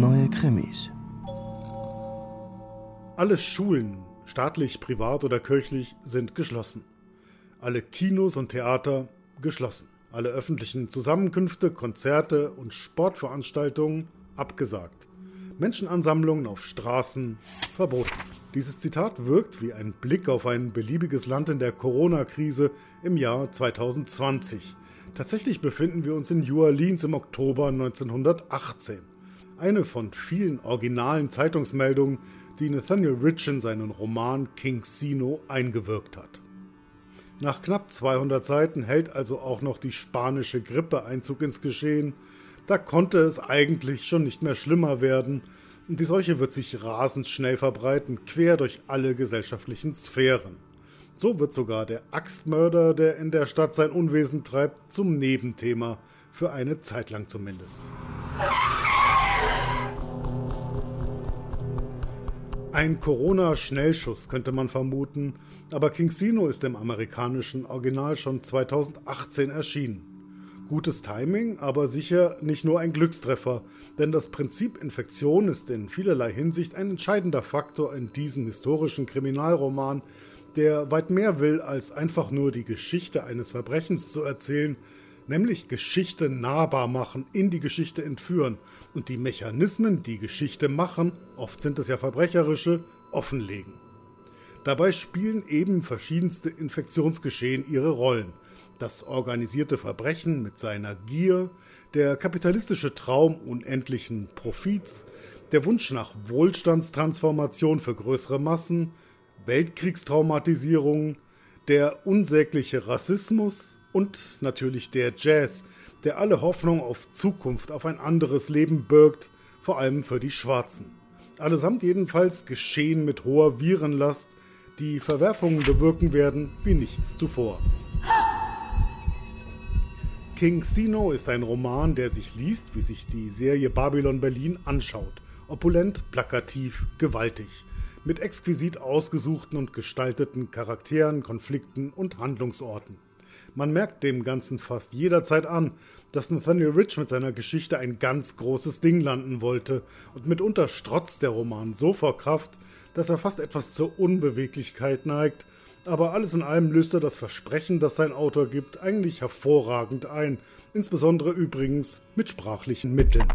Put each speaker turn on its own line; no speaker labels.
Neue Krimis.
Alle Schulen, staatlich, privat oder kirchlich, sind geschlossen. Alle Kinos und Theater geschlossen. Alle öffentlichen Zusammenkünfte, Konzerte und Sportveranstaltungen abgesagt. Menschenansammlungen auf Straßen verboten. Dieses Zitat wirkt wie ein Blick auf ein beliebiges Land in der Corona-Krise im Jahr 2020. Tatsächlich befinden wir uns in New Orleans im Oktober 1918. Eine von vielen originalen Zeitungsmeldungen, die Nathaniel Rich in seinen Roman King Sino eingewirkt hat. Nach knapp 200 Seiten hält also auch noch die spanische Grippe Einzug ins Geschehen. Da konnte es eigentlich schon nicht mehr schlimmer werden und die Seuche wird sich rasend schnell verbreiten, quer durch alle gesellschaftlichen Sphären. So wird sogar der Axtmörder, der in der Stadt sein Unwesen treibt, zum Nebenthema, für eine Zeit lang zumindest. Ein Corona-Schnellschuss könnte man vermuten, aber King Sino ist im amerikanischen Original schon 2018 erschienen. Gutes Timing, aber sicher nicht nur ein Glückstreffer, denn das Prinzip Infektion ist in vielerlei Hinsicht ein entscheidender Faktor in diesem historischen Kriminalroman, der weit mehr will, als einfach nur die Geschichte eines Verbrechens zu erzählen, nämlich Geschichte nahbar machen, in die Geschichte entführen und die Mechanismen, die Geschichte machen, oft sind es ja verbrecherische, offenlegen. Dabei spielen eben verschiedenste Infektionsgeschehen ihre Rollen. Das organisierte Verbrechen mit seiner Gier, der kapitalistische Traum unendlichen Profits, der Wunsch nach Wohlstandstransformation für größere Massen, Weltkriegstraumatisierung, der unsägliche Rassismus und natürlich der Jazz, der alle Hoffnung auf Zukunft, auf ein anderes Leben birgt, vor allem für die Schwarzen. Allesamt jedenfalls geschehen mit hoher Virenlast, die Verwerfungen bewirken werden wie nichts zuvor. King Sino ist ein Roman, der sich liest, wie sich die Serie Babylon Berlin anschaut. Opulent, plakativ, gewaltig mit exquisit ausgesuchten und gestalteten Charakteren, Konflikten und Handlungsorten. Man merkt dem Ganzen fast jederzeit an, dass Nathaniel Rich mit seiner Geschichte ein ganz großes Ding landen wollte und mitunter strotzt der Roman so vor Kraft, dass er fast etwas zur Unbeweglichkeit neigt, aber alles in allem löst er das Versprechen, das sein Autor gibt, eigentlich hervorragend ein, insbesondere übrigens mit sprachlichen Mitteln.